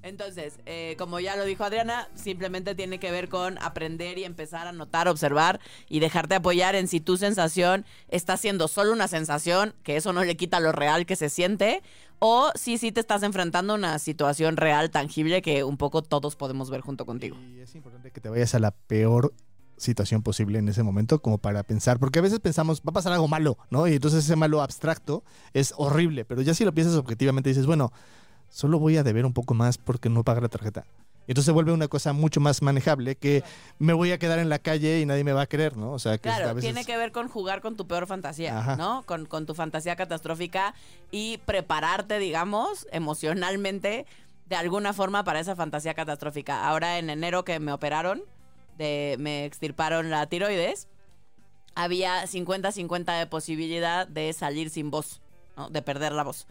Entonces, eh, como ya lo dijo Adriana, simplemente tiene que ver con aprender y empezar a notar, observar y dejarte apoyar en si tu sensación está siendo solo una sensación, que eso no le quita lo real que se siente, o si sí te estás enfrentando a una situación real, tangible, que un poco todos podemos ver junto contigo. Y es importante que te vayas a la peor situación posible en ese momento como para pensar, porque a veces pensamos, va a pasar algo malo, ¿no? Y entonces ese malo abstracto es horrible, pero ya si lo piensas objetivamente dices, bueno, solo voy a deber un poco más porque no pagar la tarjeta. Entonces se vuelve una cosa mucho más manejable que me voy a quedar en la calle y nadie me va a querer, ¿no? O sea, que a Claro, veces... tiene que ver con jugar con tu peor fantasía, Ajá. ¿no? Con, con tu fantasía catastrófica y prepararte, digamos, emocionalmente de alguna forma para esa fantasía catastrófica. Ahora en enero que me operaron, de, me extirparon la tiroides, había 50-50 de posibilidad de salir sin voz, ¿no? De perder la voz.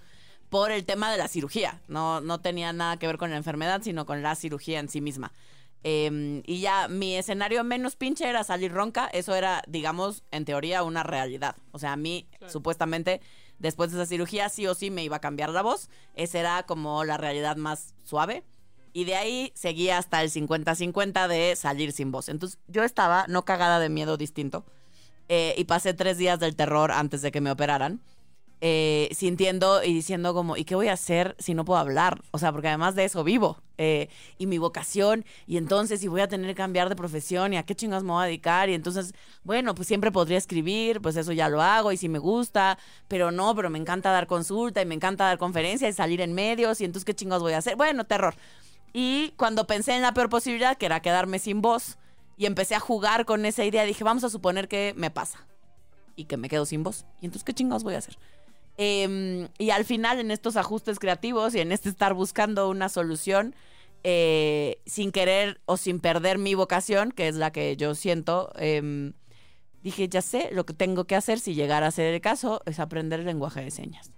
Por el tema de la cirugía. No, no tenía nada que ver con la enfermedad, sino con la cirugía en sí misma. Eh, y ya mi escenario menos pinche era salir ronca. Eso era, digamos, en teoría una realidad. O sea, a mí, supuestamente, después de esa cirugía, sí o sí me iba a cambiar la voz. Esa era como la realidad más suave. Y de ahí seguía hasta el 50-50 de salir sin voz. Entonces yo estaba no cagada de miedo distinto. eh, y pasé tres días del terror antes de que me operaran. Eh, sintiendo y diciendo como, ¿y qué voy a hacer si no puedo hablar? O sea, porque además de eso vivo. eh, y mi vocación, y entonces si voy a tener que cambiar de profesión, ¿y a qué chingas me voy a dedicar? Y entonces, bueno, pues siempre podría escribir, pues eso ya lo hago, y si me gusta, pero no, pero me encanta dar consulta, y me encanta dar conferencias, y salir en medios, y entonces, ¿qué chingados voy a hacer? Bueno, terror. Y cuando pensé en la peor posibilidad, que era quedarme sin voz, y empecé a jugar con esa idea, dije, vamos a suponer que me pasa y que me quedo sin voz. ¿Y entonces qué chingados voy a hacer? Em, y al final, en estos ajustes creativos y en este estar buscando una solución, eh, sin querer o sin perder mi vocación, que es la que yo siento, em, dije, ya sé, lo que tengo que hacer si llegara a ser el caso es aprender el lenguaje de señas.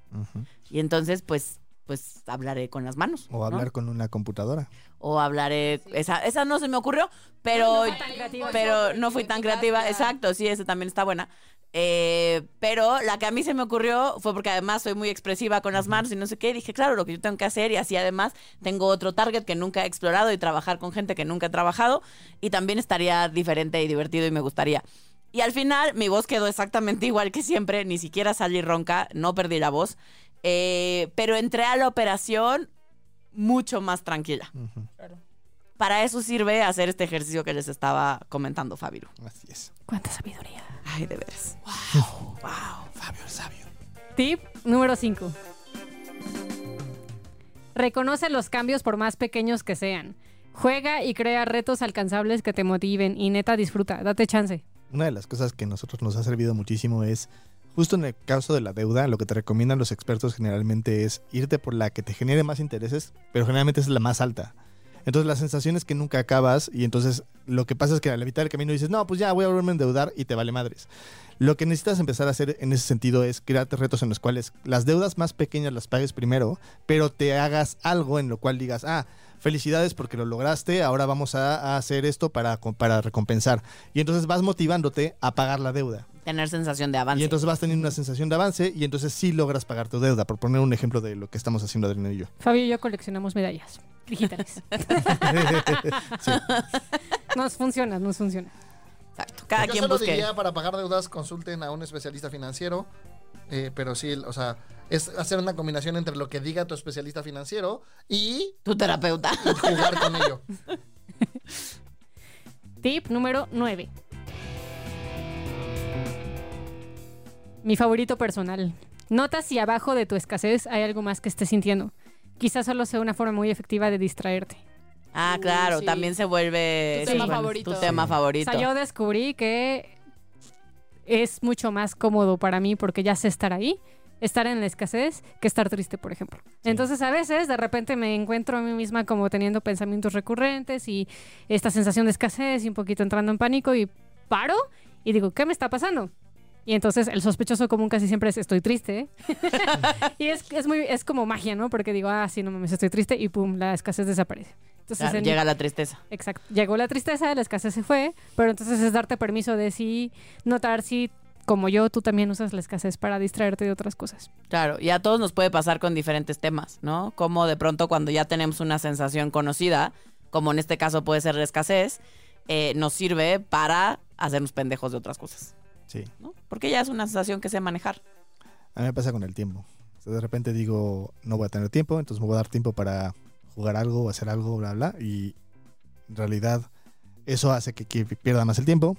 Y entonces, pues, pues hablaré con las manos. O ¿no? hablar con una computadora. o hablaré. Esa, esa no se me ocurrió, pero, No fue tan creativa. pero no fui tan creativa. Exacto, sí, esa también está buena. Eh, pero la que a mí se me ocurrió fue porque además soy muy expresiva con las manos y no sé qué. y dije, claro, lo que yo tengo que hacer y así además tengo otro target que nunca he explorado y trabajar con gente que nunca he trabajado y también estaría diferente y divertido y me gustaría. Y al final mi voz quedó exactamente [laughs] igual que siempre, ni siquiera salí ronca, no perdí la voz. Eh, pero entré a la operación mucho más tranquila. Para eso sirve hacer este ejercicio que les estaba comentando, Fabiru. Así es. Cuánta sabiduría. Ay, de veras. Fabio el sabio. Tip número 5. Reconoce los cambios por más pequeños que sean. Juega y crea retos alcanzables que te motiven y neta disfruta, date chance. Una de las cosas que a nosotros nos ha servido muchísimo es, justo en el caso de la deuda, lo que te recomiendan los expertos generalmente es irte por la que te genere más intereses, pero generalmente es la más alta. Entonces la sensación es que nunca acabas y entonces lo que pasa es que a la mitad del camino dices, no, pues ya voy a volverme a endeudar y te vale madres. Lo que necesitas empezar a hacer en ese sentido es crearte retos en los cuales las deudas más pequeñas las pagues primero, pero te hagas algo en lo cual digas, ah, felicidades porque lo lograste, ahora vamos a, a hacer esto para, para recompensar. Y entonces vas motivándote a pagar la deuda. Tener sensación de avance. Y entonces vas teniendo una sensación de avance y entonces sí logras pagar tu deuda, por poner un ejemplo de lo que estamos haciendo Adriana y yo. Fabio y yo coleccionamos medallas digitales. [laughs] nos funciona, nos funciona. Exacto. Cada Yo quien solo busque. diría para pagar deudas consulten a un especialista financiero. Eh, pero sí, o sea, es hacer una combinación entre lo que diga tu especialista financiero y Tu terapeuta. jugar con ello. [laughs] Tip número 9. Mi favorito personal. Nota si abajo de tu escasez hay algo más que estés sintiendo. Quizás solo sea una forma muy efectiva de distraerte. Ah, claro, sí. también se vuelve Tu sí, tema bueno, favorito. Tu tema O favorito. sea, yo descubrí que es mucho más cómodo para mí porque ya sé estar ahí, estar en la escasez, que estar triste, por ejemplo. Entonces, a veces, de repente me encuentro a mí misma como teniendo pensamientos recurrentes y esta sensación de escasez y un poquito entrando en pánico y paro y digo, ¿qué me está pasando? Y entonces el sospechoso común casi siempre es estoy triste. [laughs] y es, es muy es como magia, ¿no? Porque digo, ah, sí, no mames, estoy triste y pum, la escasez desaparece. Entonces, Claro, en mi llega la tristeza. Exacto. Llegó la tristeza, la escasez se fue, pero entonces es darte permiso de sí notar si, como yo, tú también usas la escasez para distraerte de otras cosas. Claro, y a todos nos puede pasar con diferentes temas, ¿no? Como de pronto cuando ya tenemos una sensación conocida, como en este caso puede ser la escasez, eh, nos sirve para hacernos pendejos de otras cosas, Sí. ¿no? Porque ya es una sensación que sé manejar. A mí me pasa con el tiempo. O sea, de repente digo, no voy a tener tiempo, entonces me voy a dar tiempo para jugar algo o hacer algo, bla, bla. Y en realidad eso hace que, que pierda más el tiempo.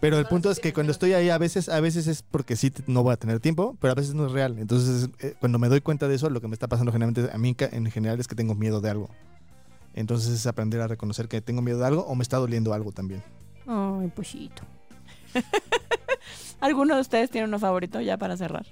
Pero el punto es que cuando estoy ahí, a veces, a veces es porque sí no voy a tener tiempo, pero a veces no es real. Entonces, eh, cuando me doy cuenta de eso, lo que me está pasando generalmente a mí en general es que tengo miedo de algo. Entonces es aprender a reconocer que tengo miedo de algo o me está doliendo algo también. Ay, pochito. [laughs] ¿Alguno de ustedes tiene uno favorito ya para cerrar?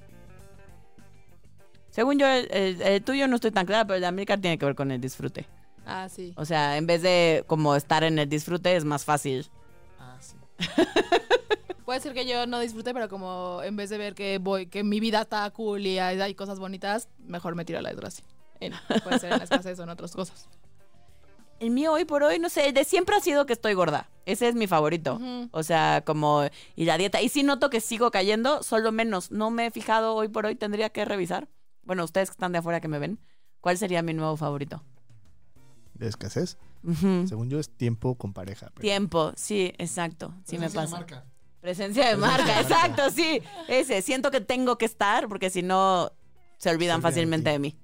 Según yo, el, el- el tuyo no estoy tan clara, pero el de América tiene que ver con el disfrute. Ah, sí. O sea, en vez de como estar en el disfrute, es más fácil. Ah, sí. [laughs] Puede ser que yo no disfrute, pero como en vez de ver que voy, que mi vida está cool y hay, hay cosas bonitas, mejor me tiro a la desgracia. En- puede ser en la escasez o en otras cosas. El mío hoy por hoy, no sé, de siempre ha sido que estoy gorda. Ese es mi favorito. O sea, como, y la dieta. Y sí noto que sigo cayendo, solo menos. No me he fijado hoy por hoy, tendría que revisar. Bueno, ustedes que están de afuera que me ven, ¿cuál sería mi nuevo favorito? De escasez. Según yo es tiempo con pareja. pero- Tiempo, sí, exacto. Sí me Presencia de pasa. marca. Presencia de marca, exacto, sí. Ese, siento que tengo que estar porque si no se olvidan fácilmente de mí.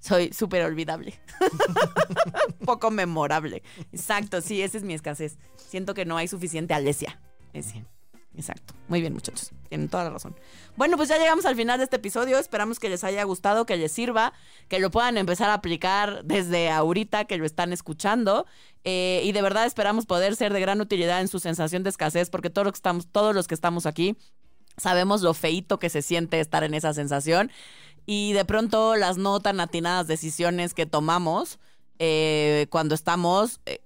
Soy súper olvidable. [laughs] Poco memorable. Exacto, sí, esa es mi escasez. Siento que no hay suficiente Alesia. Ese. Exacto. Muy bien, muchachos. Tienen toda la razón. Bueno, pues ya llegamos al final de este episodio. Esperamos que les haya gustado, que les sirva, que lo puedan empezar a aplicar desde ahorita que lo están escuchando. Eh, y de verdad esperamos poder ser de gran utilidad en su sensación de escasez, porque todos los que estamos, todos los que estamos aquí sabemos lo feíto que se siente estar en esa sensación. Y de pronto las no tan atinadas decisiones que tomamos eh, cuando estamos eh,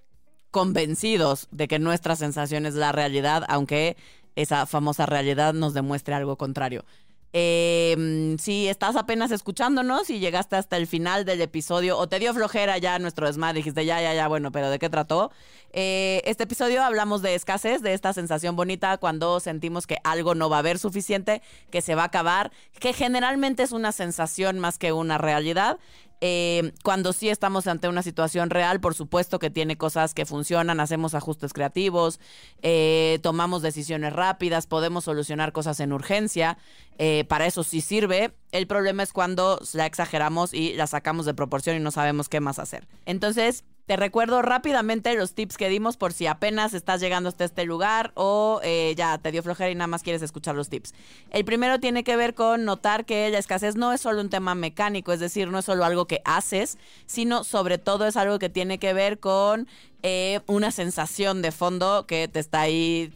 convencidos de que nuestra sensación es la realidad, aunque esa famosa realidad nos demuestre algo contrario. Eh, si estás apenas escuchándonos y llegaste hasta el final del episodio o te dio flojera ya nuestro desmadre, dijiste ya, ya, ya, bueno, pero ¿de qué trató? Eh, este episodio hablamos de escasez, de esta sensación bonita cuando sentimos que algo no va a haber suficiente, que se va a acabar, que generalmente es una sensación más que una realidad. Eh, cuando sí estamos ante una situación real, por supuesto que tiene cosas que funcionan, hacemos ajustes creativos, eh, tomamos decisiones rápidas, podemos solucionar cosas en urgencia, eh, para eso sí sirve. El problema es cuando la exageramos y la sacamos de proporción y no sabemos qué más hacer. Entonces, te recuerdo rápidamente los tips que dimos por si apenas estás llegando hasta este lugar o eh, ya te dio flojera y nada más quieres escuchar los tips. El primero tiene que ver con notar que la escasez no es solo un tema mecánico, es decir, no es solo algo que haces, sino sobre todo es algo que tiene que ver con eh, una sensación de fondo que te está ahí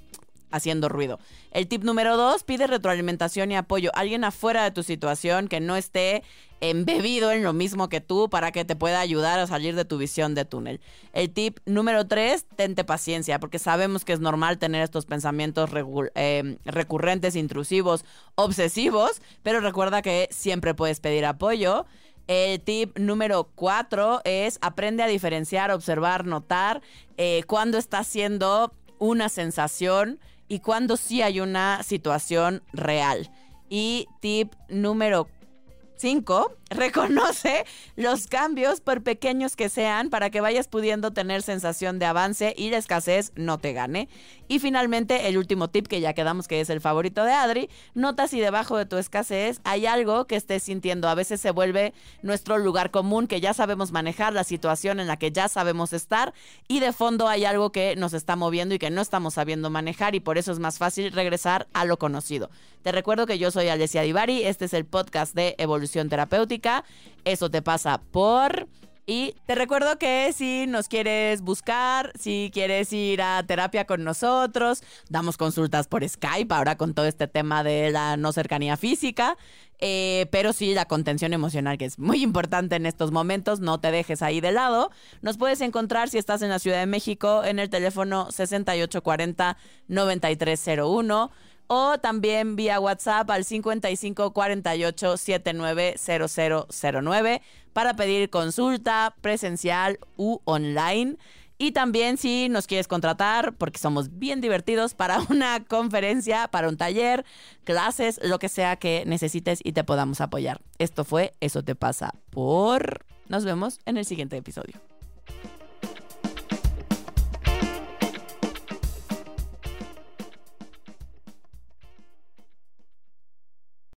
haciendo ruido. El tip número dos, pide retroalimentación y apoyo. Alguien afuera de tu situación que no esté embebido en lo mismo que tú para que te pueda ayudar a salir de tu visión de túnel. El tip número tres, tente paciencia, porque sabemos que es normal tener estos pensamientos eh, recurrentes, intrusivos, obsesivos, pero recuerda que siempre puedes pedir apoyo. El tip número cuatro es aprende a diferenciar, observar, notar eh, cuándo está haciendo una sensación y cuando sí hay una situación real. Y tip número 5, reconoce los cambios por pequeños que sean para que vayas pudiendo tener sensación de avance y la escasez no te gane. Y finalmente, el último tip que ya quedamos que es el favorito de Adri, nota si debajo de tu escasez hay algo que estés sintiendo. A veces se vuelve nuestro lugar común que ya sabemos manejar, la situación en la que ya sabemos estar y de fondo hay algo que nos está moviendo y que no estamos sabiendo manejar y por eso es más fácil regresar a lo conocido. Te recuerdo que yo soy Alessia Divari, este es el podcast de Evolución Terapéutica. Eso te pasa por... Y te recuerdo que si nos quieres buscar, si quieres ir a terapia con nosotros, damos consultas por Skype ahora con todo este tema de la no cercanía física. Eh, pero sí la contención emocional, que es muy importante en estos momentos, no te dejes ahí de lado. Nos puedes encontrar si estás en la Ciudad de México en el teléfono 6840-9301 o también vía WhatsApp al 5548 790009 para pedir consulta presencial u online. Y también si nos quieres contratar, porque somos bien divertidos, para [laughs] una conferencia, para un taller, clases, lo que sea que necesites y te podamos apoyar. Esto fue Eso te pasa por... Nos vemos en el siguiente episodio.